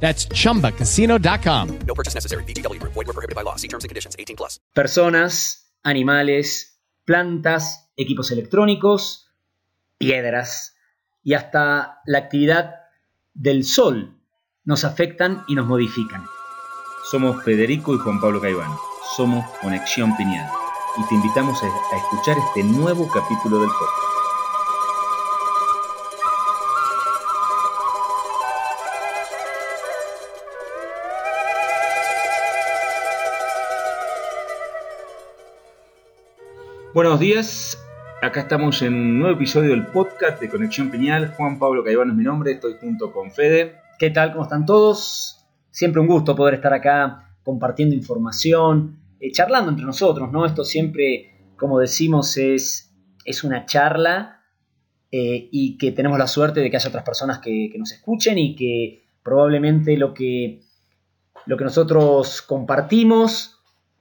That's chumbacasino.com. No purchase necessary. VGW Group. Void were prohibited by law. See terms and conditions. 18 plus. Personas, animales, plantas, equipos electrónicos, piedras y hasta la actividad del sol nos afectan y nos modifican. Somos Federico y Juan Pablo Caivano. Somos Conexión Piñal. Y te invitamos a escuchar este nuevo capítulo del podcast. Buenos días, acá estamos en un nuevo episodio del podcast de Conexión Piñal. Juan Pablo Caivano es mi nombre, estoy junto con Fede. ¿Qué tal? ¿Cómo están todos? Siempre un gusto poder estar acá compartiendo información, eh, charlando entre nosotros, ¿no? Esto siempre, como decimos, es, es una charla eh, y que tenemos la suerte de que haya otras personas que, que nos escuchen y que probablemente lo que, lo que nosotros compartimos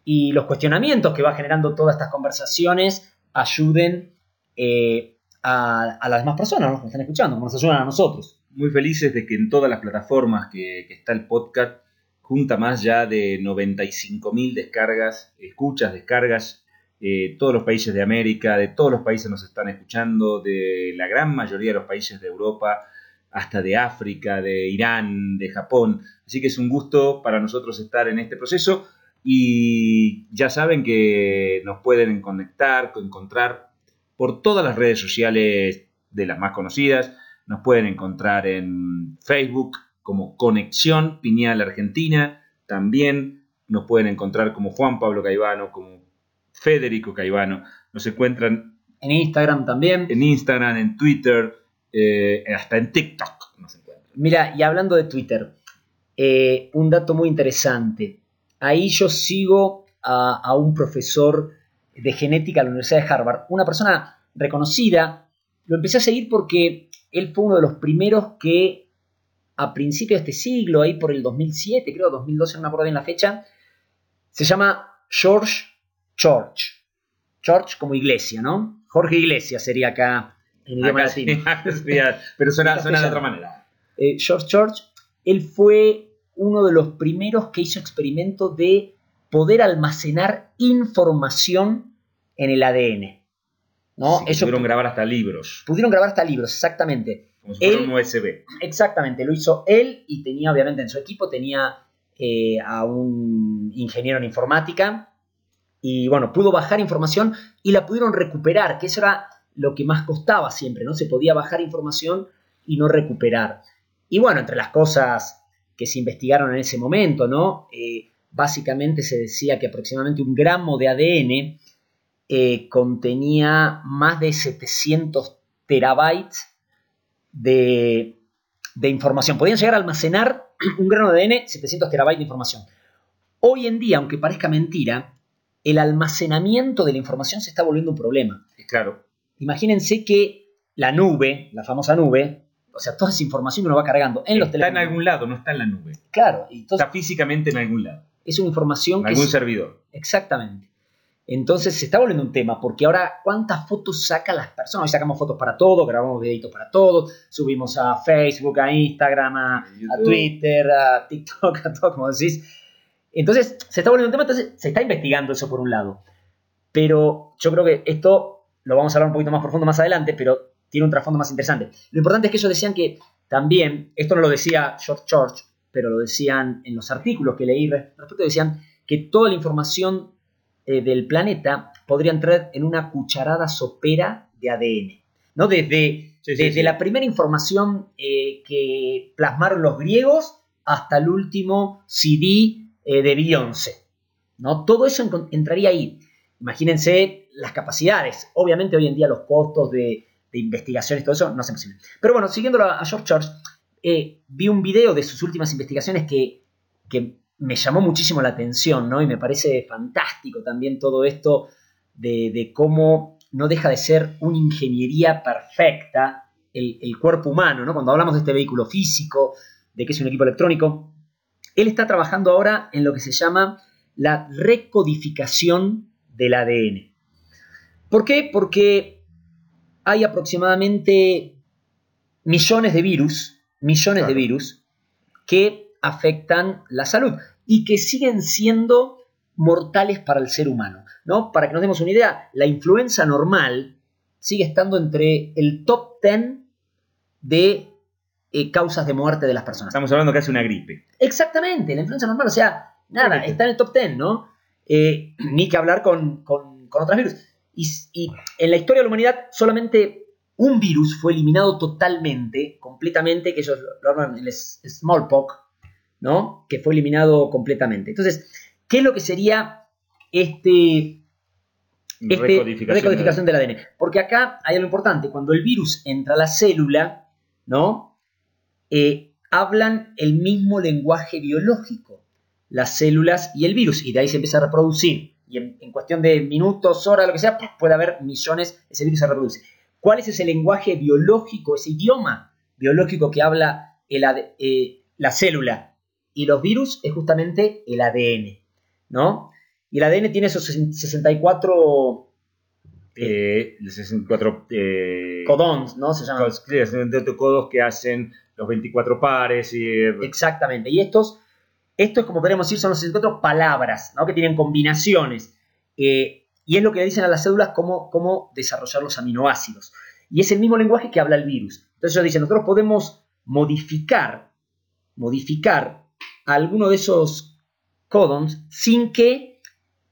y los cuestionamientos que va generando todas estas conversaciones ayuden eh, a, las demás personas ¿no? que están escuchando, nos ayudan a nosotros. Muy felices de que en todas las plataformas que, que está el podcast junta más ya de 95.000 descargas, escuchas, descargas. eh, todos los países de América, de todos los países nos están escuchando, de la gran mayoría de los países de Europa, hasta de África, de Irán, de Japón. Así que es un gusto para nosotros estar en este proceso. Y ya saben que nos pueden conectar, encontrar por todas las redes sociales de las más conocidas. Nos pueden encontrar en Facebook como Conexión Piñal Argentina. También nos pueden encontrar como Juan Pablo Caivano, como Federico Caivano. Nos encuentran En Instagram también. en Instagram, en Twitter, eh, hasta en TikTok. Nos encuentran. Mira, y hablando de Twitter, eh, un dato muy interesante. Ahí yo sigo a, a un profesor de genética de la Universidad de Harvard, una persona reconocida. Lo empecé a seguir porque él fue uno de los primeros que a principios de este siglo, ahí por el 2007, creo 2012, no me acuerdo bien la fecha, se llama George Church. Church como iglesia, ¿no? Jorge Iglesias sería acá en idioma Acá latino. sí, pero suena, suena de otra manera. eh, George Church, él fue uno de los primeros que hizo experimento de poder almacenar información en el ADN. ¿no? Sí, Ellos pudieron grabar hasta libros, pudieron grabar hasta libros, exactamente. como si fuera Él- un USB. Exactamente, lo hizo él y tenía, obviamente, en su equipo tenía eh, a un ingeniero en informática y, bueno, pudo bajar información y la pudieron recuperar, que eso era lo que más costaba siempre, ¿no? Se podía bajar información y no recuperar. Y, bueno, entre las cosas que se investigaron en ese momento, ¿no? Eh, básicamente se decía que aproximadamente un gramo de ADN eh, contenía más de 700 terabytes de, de información. Podían llegar a almacenar un grano de ADN 700 terabytes de información. Hoy en día, aunque parezca mentira, el almacenamiento de la información se está volviendo un problema. Claro, Imagínense que la nube, la famosa nube, o sea, toda esa información que uno va cargando en los está en teléfonos. algún lado, no está en la nube. Claro, y entonces Está físicamente en algún lado, es una información en que algún es- servidor. Exactamente. Entonces se está volviendo un tema, porque ahora cuántas fotos sacan las personas. Hoy sacamos fotos para todo, grabamos videitos para todo, subimos a Facebook, a Instagram, a, a. Twitter, a TikTok, a todo, como decís. Entonces se está volviendo un tema, entonces se está investigando eso por un lado. Pero yo creo que esto lo vamos a hablar un poquito más profundo más adelante, pero tiene un trasfondo más interesante. Lo importante es que ellos decían que también, esto no lo decía George Church, pero lo decían en los artículos que leí re- respecto, decían que toda la información eh, del planeta podría entrar en una cucharada sopera de ADN. ¿no? Desde, Sí, desde sí. la primera información eh, que plasmaron los griegos hasta el último CD eh, de Beyoncé. ¿no? Todo eso entraría ahí. Imagínense las capacidades. Obviamente hoy en día los costos de, de investigación y todo eso no es posible. Pero bueno, siguiendo a, a George Church, eh, vi un video de sus últimas investigaciones que, que me llamó muchísimo la atención, ¿no? Y me parece fantástico también todo esto de, de cómo no deja de ser una ingeniería perfecta el, el, cuerpo humano, ¿no? Cuando hablamos de este vehículo físico, de que es un equipo electrónico, él está trabajando ahora en lo que se llama la recodificación del ADN. ¿Por qué? Porque hay aproximadamente millones de virus, millones claro. de virus que afectan la salud y que siguen siendo mortales para el ser humano. ¿no? Para que nos demos una idea, la influenza normal sigue estando entre el top 10 de eh, causas de muerte de las personas. Estamos hablando que es una gripe. Exactamente, la influenza normal, o sea, nada, está en el top 10, ¿no? Eh, ni que hablar con, con, con otros virus. Y, y, en la historia de la humanidad solamente un virus fue eliminado totalmente, completamente, que ellos lo llaman el smallpox, ¿no? Que fue eliminado completamente. Entonces, ¿qué es lo que sería este, este recodificación, recodificación del ADN? Porque acá hay algo importante. Cuando el virus entra a la célula, ¿no? Eh, hablan el mismo lenguaje biológico, las células y el virus, y de ahí se empieza a reproducir. Y en, en cuestión de minutos, horas, lo que sea, puede haber millones, ese virus se reproduce. ¿Cuál es ese lenguaje biológico, ese idioma biológico que habla el, eh, la célula? Y los virus es justamente el ADN, ¿no? Y el ADN tiene esos 64 eh, 64 eh, codons, ¿no? Se llaman. codos que hacen los 24 pares. Y... Exactamente. Y estos, estos, como podríamos decir, son los 64 palabras, ¿no? Que tienen combinaciones. Eh, y es lo que le dicen a las células cómo, cómo desarrollar los aminoácidos. Y es el mismo lenguaje que habla el virus. Entonces ellos dicen, nosotros podemos modificar, modificar alguno de esos codons sin que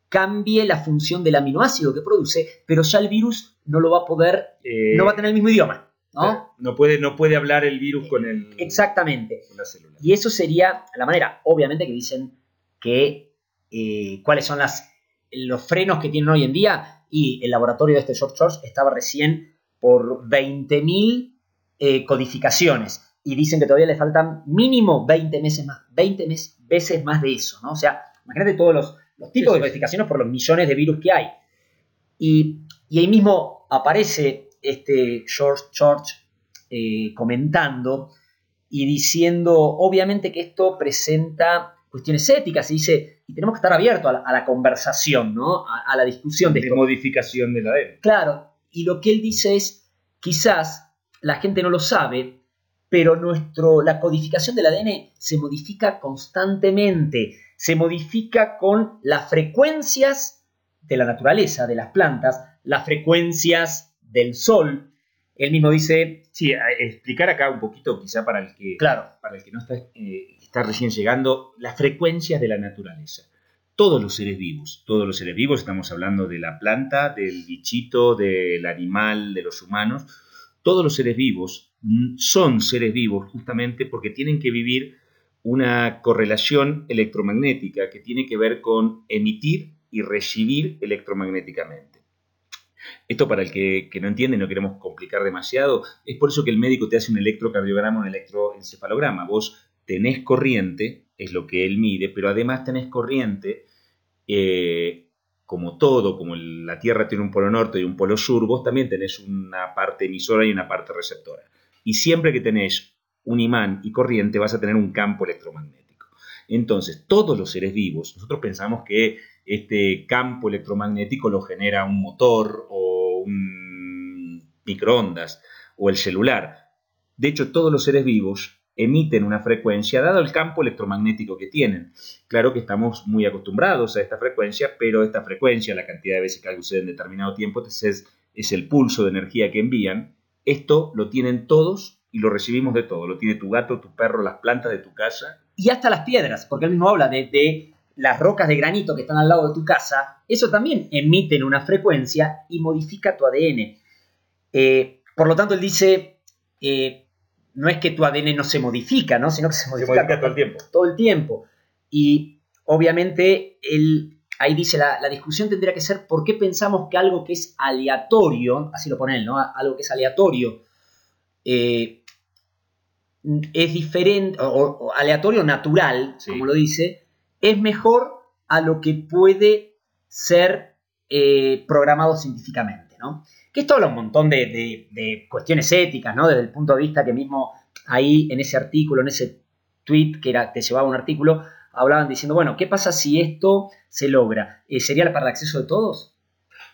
cambie la función del aminoácido que produce, pero ya el virus no lo va a poder, eh, no va a tener el mismo idioma. ¿No? No, puede, no puede hablar el virus con el. Exactamente. Con la célula. Y eso sería la manera, obviamente, que dicen que eh, cuáles son las, los frenos que tienen hoy en día. Y el laboratorio de este George George estaba recién por 20.000 eh, codificaciones. Y dicen que todavía le faltan mínimo 20 meses más, 20 mes, veces más de eso, ¿no? O sea, imagínate todos los, los tipos sí, de codificaciones por los millones de virus que hay. Y, y ahí mismo aparece este George George eh, comentando y diciendo, obviamente que esto presenta cuestiones éticas y dice, y tenemos que estar abiertos a la, a la conversación, ¿no? A, a, la discusión de, de esto. modificación de la ADN. Claro, y lo que él dice es, quizás la gente no lo sabe, pero nuestro, la codificación del ADN se modifica constantemente, se modifica con las frecuencias de la naturaleza, de las plantas, las frecuencias del sol. Él mismo dice... Sí, explicar acá un poquito, quizá para el que, claro. para el que no está, eh, está recién llegando, las frecuencias de la naturaleza. Todos los seres vivos, todos los seres vivos, estamos hablando de la planta, del bichito, del animal, de los humanos, todos los seres vivos son seres vivos justamente porque tienen que vivir una correlación electromagnética que tiene que ver con emitir y recibir electromagnéticamente. Esto para el que, que, no entiende, no queremos complicar demasiado, es por eso que el médico te hace un electrocardiograma, un electroencefalograma. Vos tenés corriente, es lo que él mide, pero además tenés corriente, eh, como todo, como la Tierra tiene un polo norte y un polo sur, vos también tenés una parte emisora y una parte receptora. Y siempre que tenés un imán y corriente vas a tener un campo electromagnético. Entonces, todos los seres vivos, nosotros pensamos que este campo electromagnético lo genera un motor o un microondas o el celular. De hecho, todos los seres vivos emiten una frecuencia dado el campo electromagnético que tienen. Claro que estamos muy acostumbrados a esta frecuencia, pero esta frecuencia, la cantidad de veces que sucede en determinado tiempo, es, es el pulso de energía que envían. Esto lo tienen todos y lo recibimos de todo. Lo tiene tu gato, tu perro, las plantas de tu casa. Y hasta las piedras, porque él mismo habla de, de las rocas de granito que están al lado de tu casa. Eso también emiten una frecuencia y modifica tu ADN. Eh, por lo tanto, él dice, eh, no es que tu ADN no se modifica, ¿no? sino que se modifica, se modifica todo el tiempo. Todo el tiempo. Y obviamente él, ahí dice, la, la, discusión tendría que ser por qué pensamos que algo que es aleatorio, así lo pone él, ¿no? Algo que es aleatorio, eh, es diferente, o, o, aleatorio natural, sí. como lo dice, es mejor a lo que puede ser eh, programado científicamente, ¿no? Que esto habla un montón de, de- de cuestiones éticas, ¿no? Desde el punto de vista que mismo ahí en ese artículo, en ese tweet que era, te llevaba un artículo, hablaban diciendo, bueno, ¿qué pasa si esto se logra? Eh, ¿Sería para el acceso de todos?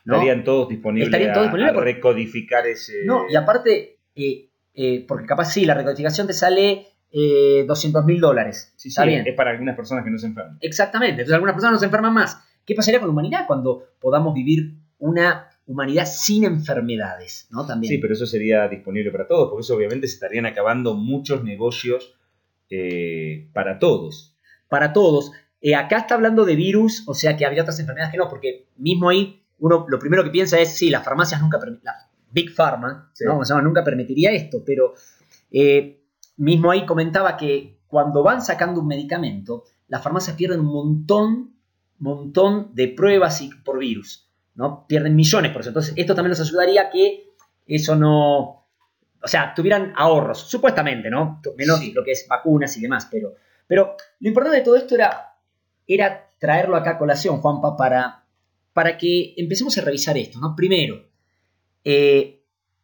¿No? Estarían todos disponibles, Estarían todos disponibles a, recodificar ese... No, y aparte, eh, eh, porque capaz sí, la recodificación te sale eh, 200 mil dólares. Sí, sí, Está bien. es para algunas personas que no se enferman. Exactamente. Entonces algunas personas no se enferman más. ¿Qué pasaría con la humanidad cuando podamos vivir una humanidad sin enfermedades? ¿No? También. Sí, pero eso sería disponible para todos, porque eso obviamente se estarían acabando muchos negocios eh, para todos. Para todos. Eh, acá está hablando de virus, o sea que había otras enfermedades que no, porque mismo ahí uno lo primero que piensa es, sí, las farmacias nunca permiten, la Big Pharma, Sí. ¿no? Como se llama, nunca permitiría esto, pero eh, mismo ahí comentaba que cuando van sacando un medicamento, las farmacias pierden un montón, montón de pruebas y- por virus, ¿no? Pierden millones por eso. Entonces, esto también nos ayudaría a que eso no, o sea, tuvieran ahorros, supuestamente, ¿no? Menos Sí. lo que es vacunas y demás, pero, pero lo importante de todo esto era, era traerlo acá a colación, Juanpa, para, para que empecemos a revisar esto, ¿no? Primero, eh,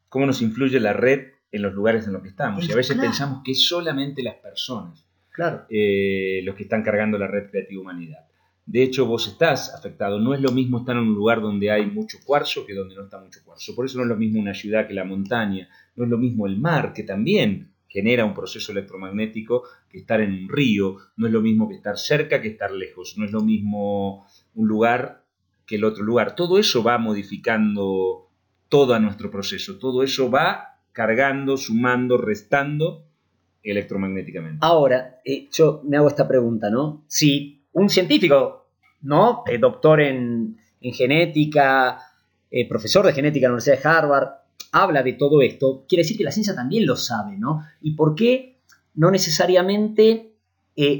¿Cómo nos influye la red en los lugares en los que estamos? Y a veces Claro. pensamos que es solamente las personas claro, eh, los que están cargando la red Creativa Humanidad. De hecho, vos estás afectado. No es lo mismo estar en un lugar donde hay mucho cuarzo que donde no está mucho cuarzo. Por eso no es lo mismo una ciudad que la montaña. No es lo mismo el mar, que también genera un proceso electromagnético, que estar en un río. No es lo mismo que estar cerca que estar lejos. No es lo mismo un lugar que el otro lugar. Todo eso va modificando todo nuestro proceso. Todo eso va cargando, sumando, restando electromagnéticamente. Ahora, eh, yo me hago esta pregunta, ¿no? Si un científico, ¿no? Eh, doctor en, en genética, eh, profesor de genética en la Universidad de Harvard, habla de todo esto, quiere decir que la ciencia también lo sabe, ¿no? ¿Y por qué no necesariamente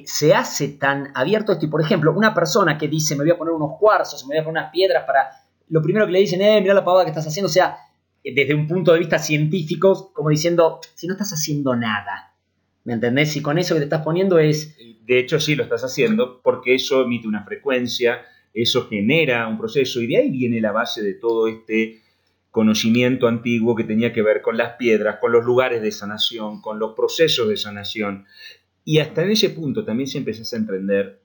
se hace tan abierto esto? Y por ejemplo, una persona que dice, me voy a poner unos cuarzos, me voy a poner unas piedras para... Lo primero que le dicen, eh, mira la pavada que estás haciendo, o sea, eh, desde un punto de vista científico, como diciendo, si no estás haciendo nada, ¿me entendés? Si con eso que te estás poniendo es... De hecho, sí lo estás haciendo porque eso emite una frecuencia, eso genera un proceso y de ahí viene la base de todo este conocimiento antiguo que tenía que ver con las piedras, con los lugares de sanación, con los procesos de sanación. Y hasta en ese punto también se empezás a emprender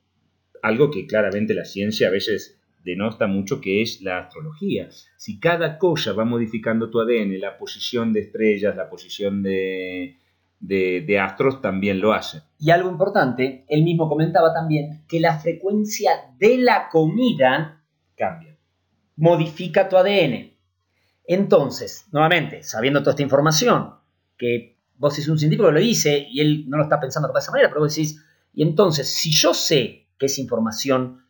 algo que claramente la ciencia a veces denota mucho, que es la astrología. Si cada cosa va modificando tu ADN, la posición de estrellas, la posición de, de, de astros también lo hace. Y algo importante, él mismo comentaba también que la frecuencia de la comida Cambia. modifica tu ADN. Entonces, nuevamente, sabiendo toda esta información, que vos sos un científico que lo dice y él no lo está pensando de esa manera, pero vos decís, y entonces, si yo sé que esa información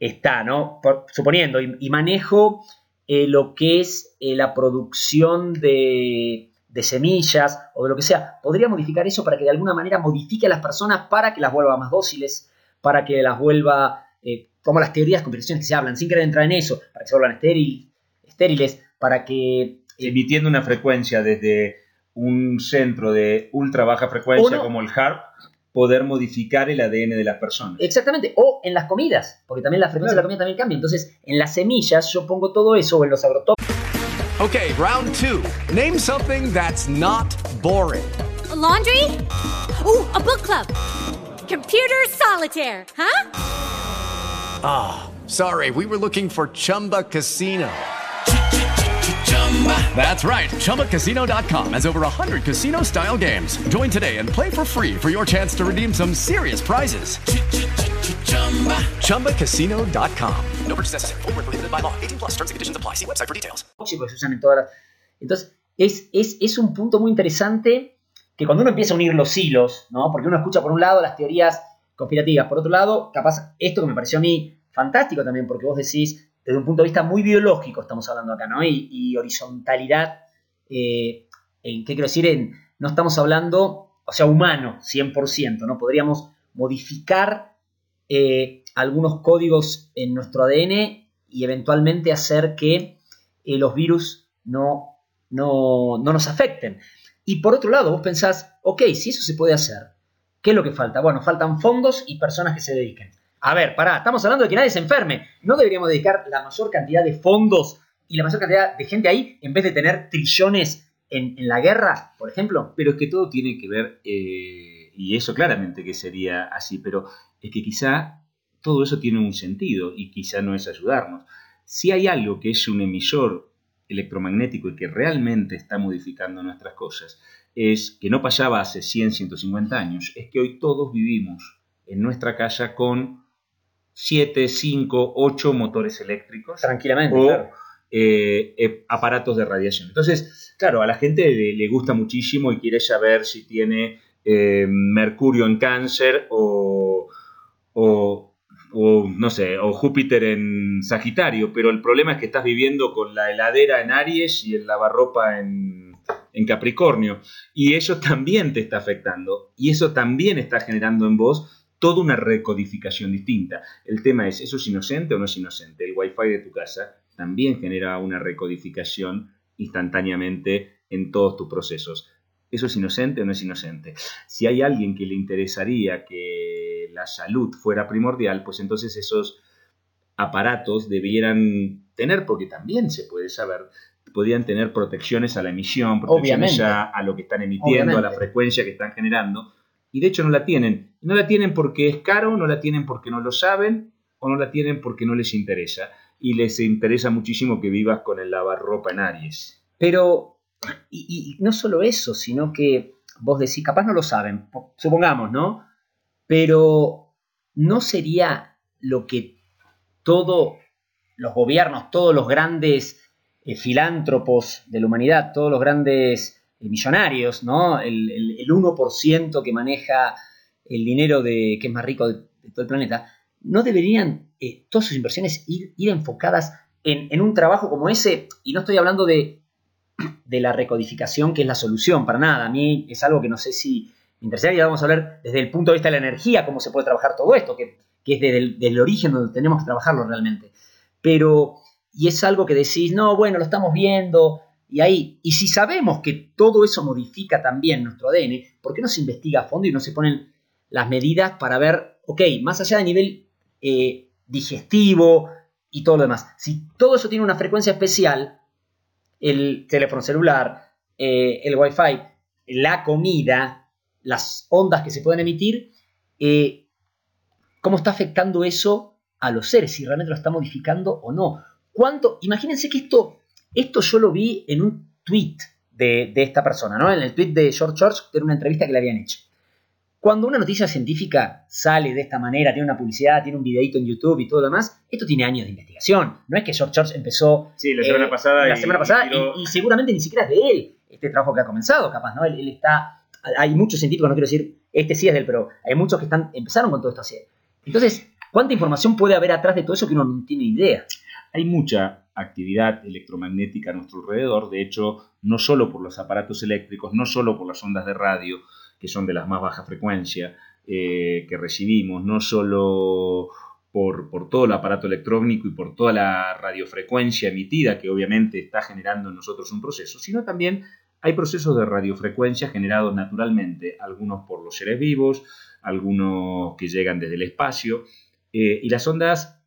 está, ¿no? Por- suponiendo, y, y manejo eh, lo que es eh, la producción de, de semillas o de lo que sea, podría modificar eso para que de alguna manera modifique a las personas para que las vuelva más dóciles, para que las vuelva, eh, como las teorías de conspiración que se hablan, sin querer entrar en eso, para que se vuelvan estéril- estériles, para que... eh, emitiendo una frecuencia desde un centro de ultra baja frecuencia como el HARP, poder modificar el ADN de las personas. Exactamente, o en las comidas, porque también la frecuencia de la comida también cambia. Entonces, en las semillas yo pongo todo eso, o en los agrotóxicos. Okay, round two. Name something that's not boring. A laundry? Ooh, a book club. Computer solitaire, huh? Sorry, we were looking for Chumba Casino. That's right. ChumbaCasino.com has over 100 casino style games. Join today and play for free for your chance to redeem some serious prizes. ChumbaCasino.com. No purchase necessary. Prohibited by law. 18 plus terms and conditions apply. See website for details. las... Entonces, es, es, es un punto muy interesante que cuando uno empieza a unir los hilos, ¿no? Porque uno escucha por un lado las teorías conspirativas, por otro lado, capaz, esto que me pareció a mí fantástico también, porque vos decís, desde un punto de vista muy biológico estamos hablando acá, ¿no? Y, horizontalidad, eh, en, ¿qué quiero decir? En, no estamos hablando, o sea, humano, 100%, ¿no? Podríamos modificar eh, algunos códigos en nuestro ADN y eventualmente hacer que eh, los virus no, no, no nos afecten. Y por otro lado, vos pensás, ok, si eso se puede hacer, ¿qué es lo que falta? Bueno, faltan fondos y personas que se dediquen. A ver, pará, estamos hablando de que nadie se enferme. ¿No deberíamos dedicar la mayor cantidad de fondos y la mayor cantidad de gente ahí en vez de tener trillones en, la guerra, por ejemplo? Pero es que todo tiene que ver, eh, y eso claramente que sería así, pero es que quizá todo eso tiene un sentido y quizá no es ayudarnos. Si hay algo que es un emisor electromagnético y que realmente está modificando nuestras cosas, es que no pasaba hace 100, 150 años, es que hoy todos vivimos en nuestra casa con 7, 5, 8 motores eléctricos Tranquilamente, o claro. eh, eh, aparatos de radiación. Entonces, claro, a la gente le, le gusta muchísimo y quiere saber si tiene eh, mercurio en cáncer o, o, o, no sé, o Júpiter en Sagitario, pero el problema es que estás viviendo con la heladera en Aries y el lavarropa en, en Capricornio. Y eso también te está afectando. Y eso también está generando en vos toda una recodificación distinta. El tema es, ¿eso es inocente o no es inocente? El Wi-Fi de tu casa también genera una recodificación instantáneamente en todos tus procesos. ¿Eso es inocente o no es inocente? Si hay alguien que le interesaría que la salud fuera primordial, pues entonces esos aparatos debieran tener, porque también se puede saber, podrían tener protecciones a la emisión, protecciones a, a lo que están emitiendo, a la frecuencia que están generando, y de hecho no la tienen. No la tienen porque es caro, no la tienen porque no lo saben, o no la tienen porque no les interesa. Y les interesa muchísimo que vivas con el lavarropa en Aries. Pero, y, no solo eso, sino que vos decís, capaz no lo saben, po- supongamos, ¿no? Pero no sería lo que todos los gobiernos, todos los grandes eh, filántropos de la humanidad, todos los grandes millonarios, ¿no? El, el- el 1% que maneja el dinero de, que es más rico de, todo el planeta, no deberían eh, todas sus inversiones ir, enfocadas en, un trabajo como ese, y no estoy hablando de, de la recodificación, que es la solución, para nada. A mí es algo que no sé si me interesaría. Vamos a hablar desde el punto de vista de la energía, cómo se puede trabajar todo esto, que, que es desde el origen donde tenemos que trabajarlo realmente. Pero, y es algo que decís, no, bueno, lo estamos viendo, y ahí, y si sabemos que todo eso modifica también nuestro ADN, ¿por qué no se investiga a fondo y no se ponen las medidas para ver, ok, más allá de nivel eh, digestivo y todo lo demás, si todo eso tiene una frecuencia especial, el teléfono celular, eh, el wifi, la comida, las ondas que se pueden emitir, eh, cómo está afectando eso a los seres, si realmente lo está modificando o no. ¿Cuánto? Imagínense que esto, esto yo lo vi en un tweet de, de esta persona, ¿no? En el tweet de George George, que era una entrevista que le habían hecho. Cuando una noticia científica sale de esta manera, tiene una publicidad, tiene un videito en YouTube y todo lo demás, esto tiene años de investigación. No es que George George empezó Sí, la semana pasada la y- semana pasada y tiró- y, y seguramente ni siquiera es de él este trabajo que ha comenzado, capaz, ¿no? Él, él está, hay muchos científicos, no quiero decir, este sí es de él, pero hay muchos que están, empezaron con todo esto así. Entonces, ¿cuánta información puede haber atrás de todo eso que uno no tiene idea? Hay mucha actividad electromagnética a nuestro alrededor, de hecho, no solo por los aparatos eléctricos, no solo por las ondas de radio, que son de las más baja frecuencia eh, que recibimos, no solo por, por todo el aparato electrónico y por toda la radiofrecuencia emitida que obviamente está generando en nosotros un proceso, sino también hay procesos de radiofrecuencia generados naturalmente, algunos por los seres vivos, algunos que llegan desde el espacio, eh, y las ondas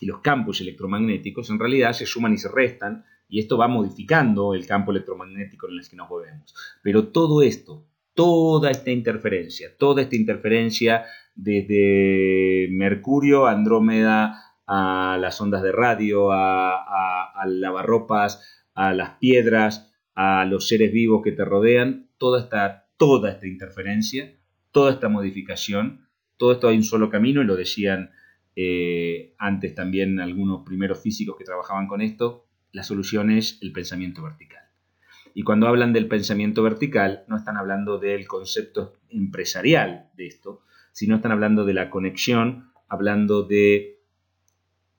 y los campos electromagnéticos en realidad se suman y se restan, y esto va modificando el campo electromagnético en el que nos movemos. Pero todo esto, toda esta interferencia, toda esta interferencia desde Mercurio, Andrómeda, a las ondas de radio, a, a, lavarropas, a las piedras, a los seres vivos que te rodean, toda esta, toda esta interferencia, toda esta modificación, todo esto hay un solo camino y lo decían eh, antes también algunos primeros físicos que trabajaban con esto, la solución es el pensamiento vertical. Y cuando hablan del pensamiento vertical, no están hablando del concepto empresarial de esto, sino están hablando de la conexión, hablando de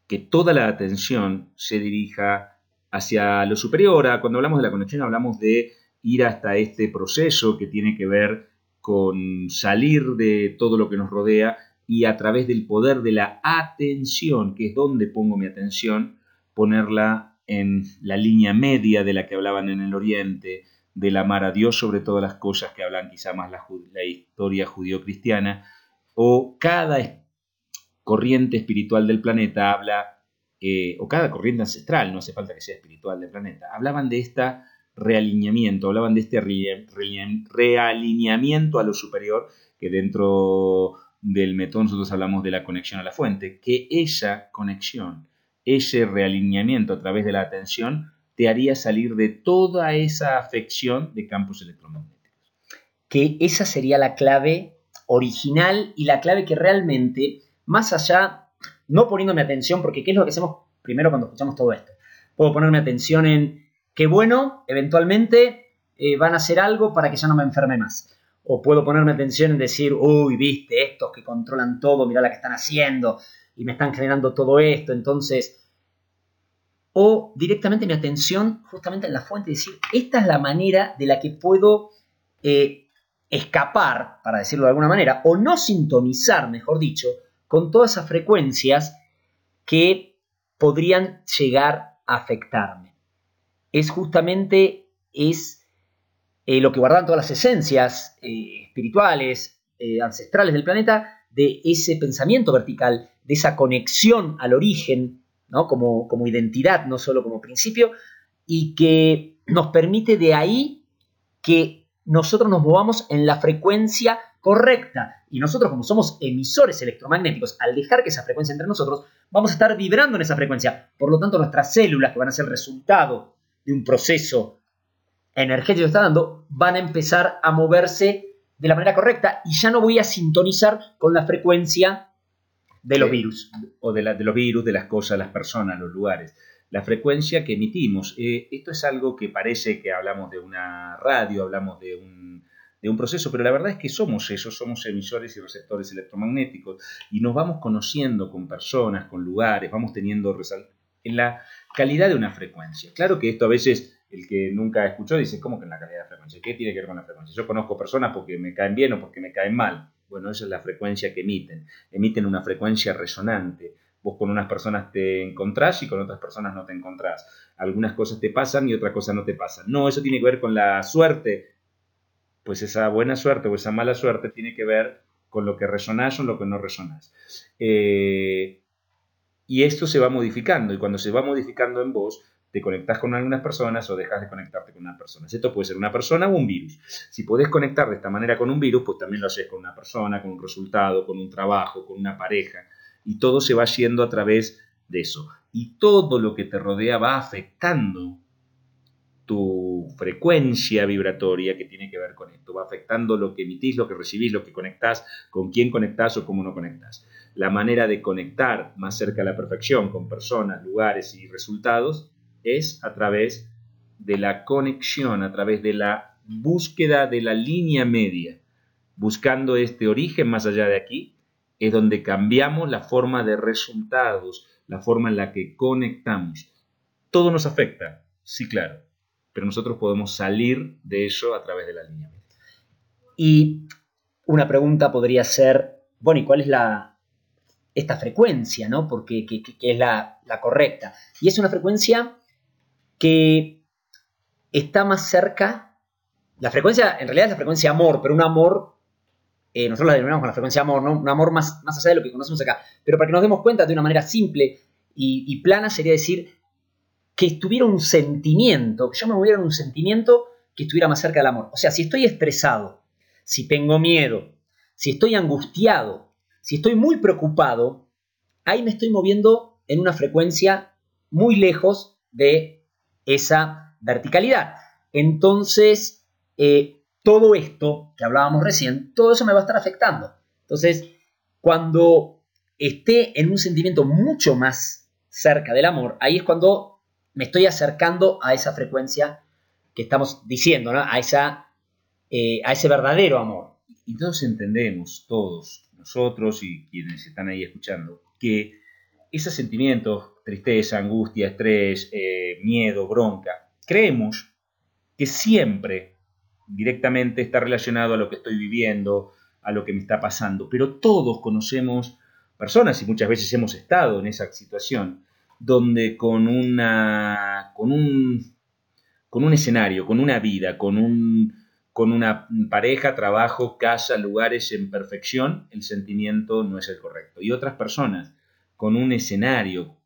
que toda la atención se dirija hacia lo superior. A- Cuando hablamos de la conexión hablamos de ir hasta este proceso que tiene que ver con salir de todo lo que nos rodea y a través del poder de la atención, que es donde pongo mi atención, ponerla en la línea media de la que hablaban en el Oriente, del amar a Dios sobre todas las cosas que hablan quizá más la, historia judío-cristiana, o cada corriente espiritual del planeta habla, eh, o cada corriente ancestral, no hace falta que sea espiritual del planeta, hablaban de este realineamiento, hablaban de este re- re- realineamiento a lo superior, que dentro del método nosotros hablamos de la conexión a la fuente, que esa conexión, ese realineamiento a través de la atención, te haría salir de toda esa afección de campos electromagnéticos. que esa sería la clave original y la clave que realmente, más allá, no poniéndome atención, porque ¿qué es lo que hacemos primero cuando escuchamos todo esto? Puedo ponerme atención en que bueno, eventualmente eh, van a hacer algo para que ya no me enferme más. O puedo ponerme atención en decir, uy, viste, estos que controlan todo, mirá la que están haciendo y me están generando todo esto, entonces... O directamente mi atención justamente en la fuente decir, esta es la manera de la que puedo eh, escapar, para decirlo de alguna manera, o no sintonizar, mejor dicho, con todas esas frecuencias que podrían llegar a afectarme. Es justamente es eh, lo que guardan todas las esencias eh, espirituales, eh, ancestrales del planeta, de ese pensamiento vertical, de esa conexión al origen, ¿no? como, como identidad, no solo como principio, y que nos permite de ahí que nosotros nos movamos en la frecuencia correcta. Y nosotros, como somos emisores electromagnéticos, al dejar que esa frecuencia entre nosotros, vamos a estar vibrando en esa frecuencia. Por lo tanto, nuestras células, que van a ser el resultado de un proceso energético que está dando, van a empezar a moverse de la manera correcta y ya no voy a sintonizar con la frecuencia de los Sí. virus. o de, la- de los virus, de las cosas, las personas, los lugares. La frecuencia que emitimos. Eh, esto es algo que parece que hablamos de una radio, hablamos de un, de un proceso, pero la verdad es que somos eso, somos emisores y receptores electromagnéticos y nos vamos conociendo con personas, con lugares, vamos teniendo en la calidad de una frecuencia. Claro que esto a veces el que nunca escuchó dice, ¿cómo que en la calidad de frecuencia? ¿Qué tiene que ver con la frecuencia? Yo conozco personas porque me caen bien o porque me caen mal. Bueno, esa es la frecuencia que emiten. Emiten una frecuencia resonante. Vos con unas personas te encontrás y con otras personas no te encontrás. Algunas cosas te pasan y otras cosas no te pasan. No, eso tiene que ver con la suerte. Pues esa buena suerte o esa mala suerte tiene que ver con lo que resonás o lo que no resonás. Eh, y esto se va modificando y cuando se va modificando en vos, te conectás con algunas personas o dejas de conectarte con una persona. Esto puede ser una persona o un virus. Si podés conectar de esta manera con un virus, pues también lo haces con una persona, con un resultado, con un trabajo, con una pareja. Y todo se va haciendo a través de eso. Y todo lo que te rodea va afectando tu frecuencia vibratoria que tiene que ver con esto. Va afectando lo que emitís, lo que recibís, lo que conectás, con quién conectás o cómo no conectás. La manera de conectar más cerca a la perfección con personas, lugares y resultados es a través de la conexión, a través de la búsqueda de la línea media. Buscando este origen más allá de aquí, es donde cambiamos la forma de resultados, la forma en la que conectamos. Todo nos afecta, sí, claro, pero nosotros podemos salir de eso a través de la línea media. Y una pregunta podría ser, bueno, ¿y cuál es la esta frecuencia, ¿no? Porque que, que- que es la, la correcta. Y es una frecuencia que está más cerca. La frecuencia, en realidad es la frecuencia amor, pero un amor, eh, nosotros la denominamos con la frecuencia amor, ¿no? Un amor más, más allá de lo que conocemos acá. Pero para que nos demos cuenta de una manera simple y, plana sería decir que estuviera un sentimiento, que yo me moviera en un sentimiento que estuviera más cerca del amor. O sea, si estoy estresado, si tengo miedo, si estoy angustiado, si estoy muy preocupado, ahí me estoy moviendo en una frecuencia muy lejos de esa verticalidad. Entonces, eh, todo esto que hablábamos recién, todo eso me va a estar afectando. Entonces, cuando esté en un sentimiento mucho más cerca del amor, ahí es cuando me estoy acercando a esa frecuencia que estamos diciendo, a, esa, eh, a ese verdadero amor. Y todos entendemos, todos, nosotros y quienes están ahí escuchando, que esos sentimientos, tristeza, angustia, estrés, eh, miedo, bronca, creemos que siempre directamente está relacionado a lo que estoy viviendo, a lo que me está pasando, pero todos conocemos personas y muchas veces hemos estado en esa situación donde con una con un con un escenario, con una vida, con un con una pareja, trabajo, casa, lugares en perfección, el sentimiento no es el correcto. Y otras personas con un escenario,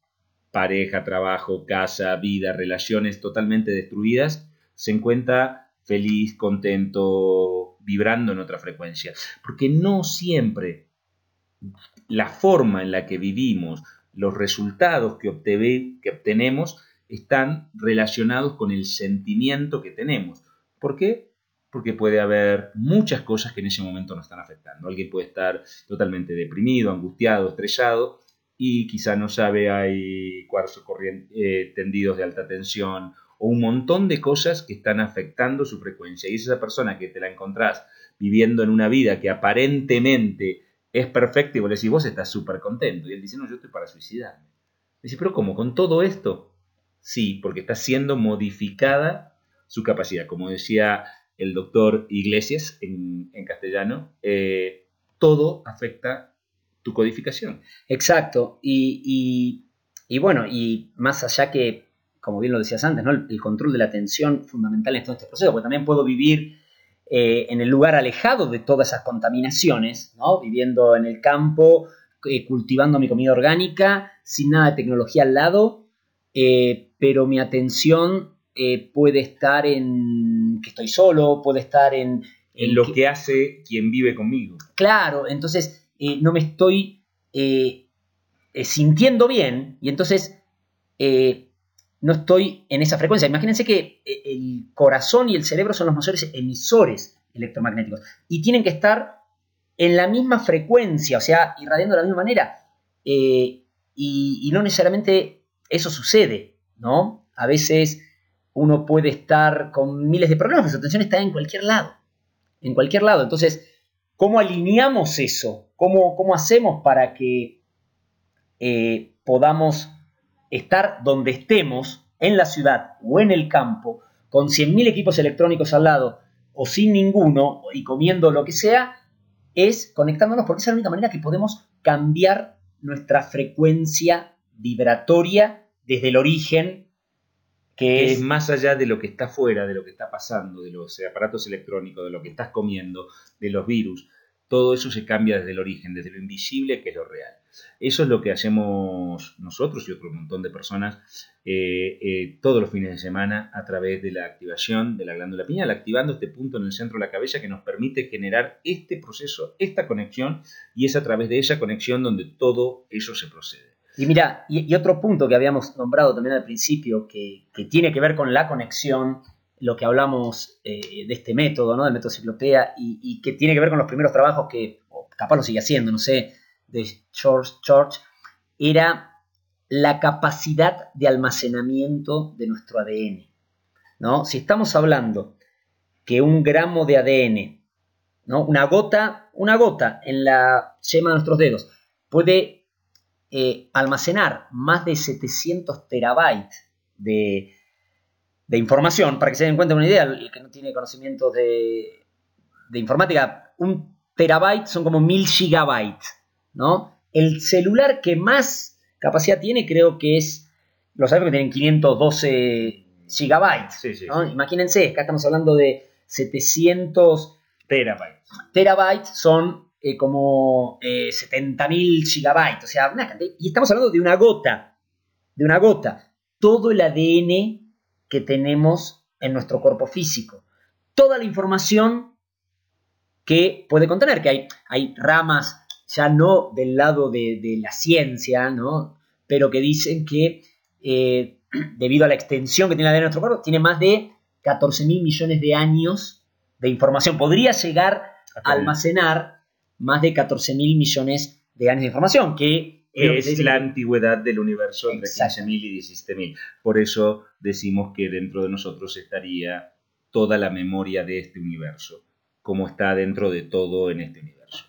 pareja, trabajo, casa, vida, relaciones totalmente destruidas, se encuentra feliz, contento, vibrando en otra frecuencia. Porque no siempre la forma en la que vivimos, los resultados que, que obtenemos, están relacionados con el sentimiento que tenemos. ¿Por qué? Porque puede haber muchas cosas que en ese momento nos están afectando. Alguien puede estar totalmente deprimido, angustiado, estresado y quizá no sabe, hay cuarzo corrien- eh, tendidos de alta tensión o un montón de cosas que están afectando su frecuencia. Y es esa persona que te la encontrás viviendo en una vida que aparentemente es perfecta y vos le decís, vos estás súper contento. Y él dice, no, yo estoy para suicidarme. Dice, pero ¿cómo? ¿Con todo esto? Sí, porque está siendo modificada su capacidad. Como decía el doctor Iglesias en, en castellano, eh, todo afecta tu codificación. Exacto. Y, y- y bueno, y más allá que, como bien lo decías antes, ¿no? el, el control de la atención fundamental en todo este proceso, porque también puedo vivir eh, en el lugar alejado de todas esas contaminaciones, ¿no? viviendo en el campo, eh, cultivando mi comida orgánica, sin nada de tecnología al lado, eh, pero mi atención puede estar en que estoy solo, puede estar en... En lo que hace quien vive conmigo. Claro, entonces eh, no me estoy eh, eh, sintiendo bien y entonces no estoy en esa frecuencia. Imagínense que el corazón y el cerebro son los mayores emisores electromagnéticos y tienen que estar en la misma frecuencia, o sea, irradiando de la misma manera. Y, y no necesariamente eso sucede, ¿no? A veces uno puede estar con miles de problemas, pero su atención está en cualquier lado, en cualquier lado. Entonces, ¿cómo alineamos eso? ¿Cómo, cómo hacemos para que eh, podamos estar donde estemos, en la ciudad o en el campo, con 100.000 equipos electrónicos al lado o sin ninguno y comiendo lo que sea, es conectándonos porque esa es la única manera que podemos cambiar nuestra frecuencia vibratoria desde el origen, que que es es más allá de lo que está fuera, de lo que está pasando, de los aparatos electrónicos, de lo que estás comiendo, de los virus. Todo eso se cambia desde el origen, desde lo invisible, que es lo real. Eso es lo que hacemos nosotros y otro montón de personas eh, eh, todos los fines de semana a través de la activación de la glándula pineal, activando este punto en el centro de la cabeza que nos permite generar este proceso, esta conexión, y es a través de esa conexión donde todo eso se procede. Y mira, y, otro punto que habíamos nombrado también al principio, que tiene que ver con la conexión, lo que hablamos eh, de este método, ¿no? Del método y, que tiene que ver con los primeros trabajos que, o capaz lo sigue haciendo, no sé, de George George, era la capacidad de almacenamiento de nuestro ADN. ¿no? Si estamos hablando que un gramo de ADN, ¿no? una gota, una gota en la yema de nuestros dedos, puede eh, almacenar más de 700 terabytes de, de información, para que se den cuenta de una idea, el que no tiene conocimientos de, de informática, un terabyte son como mil gigabytes, ¿no? El celular que más capacidad tiene creo que es, los iPhone que tienen 512 gigabytes, Sí, sí, ¿no? sí. Imagínense, acá estamos hablando de 700 Terabytes. terabytes son eh, como eh, 70.000 gigabytes, o sea, una cantidad- y estamos hablando de una gota, de una gota, todo el ADN que tenemos en nuestro cuerpo físico, toda la información que puede contener, que hay, hay ramas ya no del lado de, de la ciencia, ¿no? pero que dicen que eh, debido a la extensión que tiene ADN de nuestro cuerpo, tiene más de 14 mil millones de años de información. Podría llegar a almacenar más de 14 mil millones de años de información, que es, la antigüedad del universo entre Exacto. 15.000 y 17.000. Por eso decimos que dentro de nosotros estaría toda la memoria de este universo, como está dentro de todo en este universo.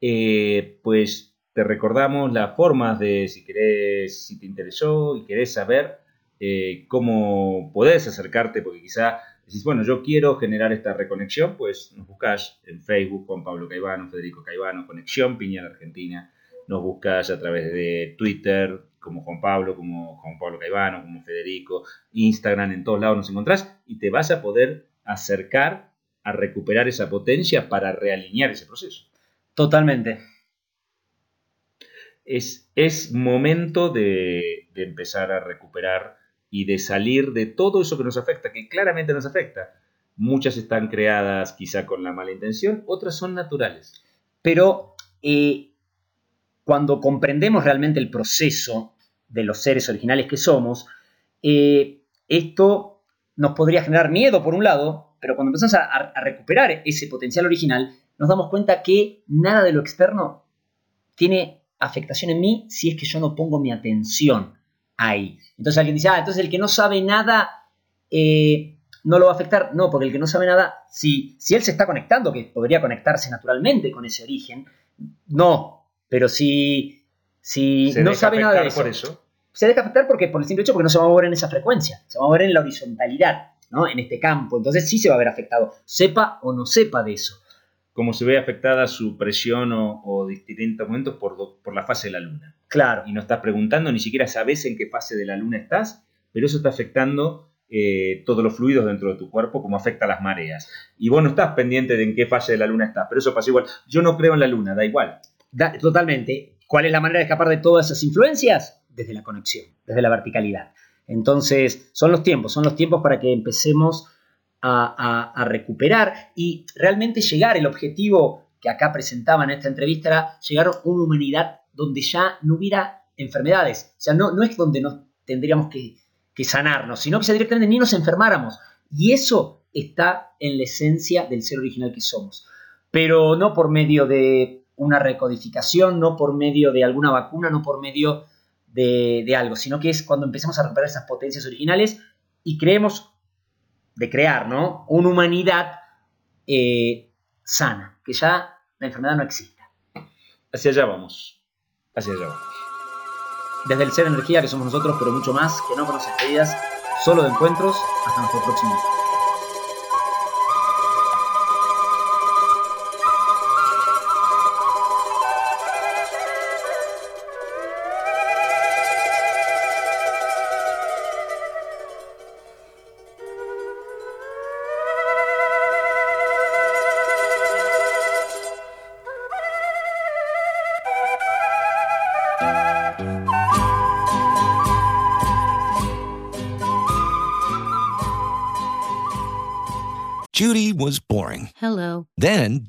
Eh, pues te recordamos las formas de, si querés, si te interesó y querés saber eh, cómo podés acercarte, porque quizá decís, bueno, yo quiero generar esta reconexión, pues nos buscás en Facebook, Juan Pablo Caivano, Federico Caivano, Conexión Piñal Argentina, nos buscas a través de Twitter, como Juan Pablo, como Juan Pablo Caivano, como Federico, Instagram, en todos lados nos encontrás y te vas a poder acercar a recuperar esa potencia para realinear ese proceso. Totalmente. Es, es momento de, de empezar a recuperar y de salir de todo eso que nos afecta, que claramente nos afecta. Muchas están creadas quizá con la mala intención, otras son naturales. Pero eh, cuando comprendemos realmente el proceso de los seres originales que somos, eh, esto nos podría generar miedo por un lado, pero cuando empezamos a, recuperar ese potencial original, nos damos cuenta que nada de lo externo tiene afectación en mí si es que yo no pongo mi atención ahí. Entonces alguien dice, ah, entonces el que no sabe nada eh, no lo va a afectar. No, porque el que no sabe nada, si, si él se está conectando, que podría conectarse naturalmente con ese origen, no. Pero si, si no sabe nada de eso, por eso. se deja afectar porque por el simple hecho porque no se va a mover en esa frecuencia, se va a mover en la horizontalidad, ¿no? En este campo. Entonces sí se va a ver afectado, sepa o no sepa de eso. Como se ve afectada su presión o, o distintos momentos por, do- por la fase de la luna. Claro. y no estás preguntando, ni siquiera sabes en qué fase de la luna estás, pero eso está afectando eh, todos los fluidos dentro de tu cuerpo, como afecta a las mareas. Y vos no estás pendiente de en qué fase de la luna estás, pero eso pasa igual. Yo no creo en la luna, da igual. Totalmente. ¿Cuál es la manera de escapar de todas esas influencias? Desde la conexión, desde la verticalidad. Entonces, son los tiempos, son los tiempos para que empecemos a, recuperar y realmente llegar. El objetivo que acá presentaba en esta entrevista era llegar a una humanidad donde ya no hubiera enfermedades. O sea, no, no es donde nos tendríamos que, que sanarnos, sino que ya directamente ni nos enfermáramos. Y eso está en la esencia del ser original que somos. Pero no por medio de una recodificación, no por medio de alguna vacuna, no por medio de, de algo, sino que es cuando empecemos a recuperar esas potencias originales y creemos de crear, ¿no? Una humanidad eh, sana, que ya la enfermedad no exista. Hacia allá vamos. Hacia allá vamos. Desde el ser energía que somos nosotros, pero mucho más, que no con las estrellas, solo de encuentros, hasta nuestro próximo.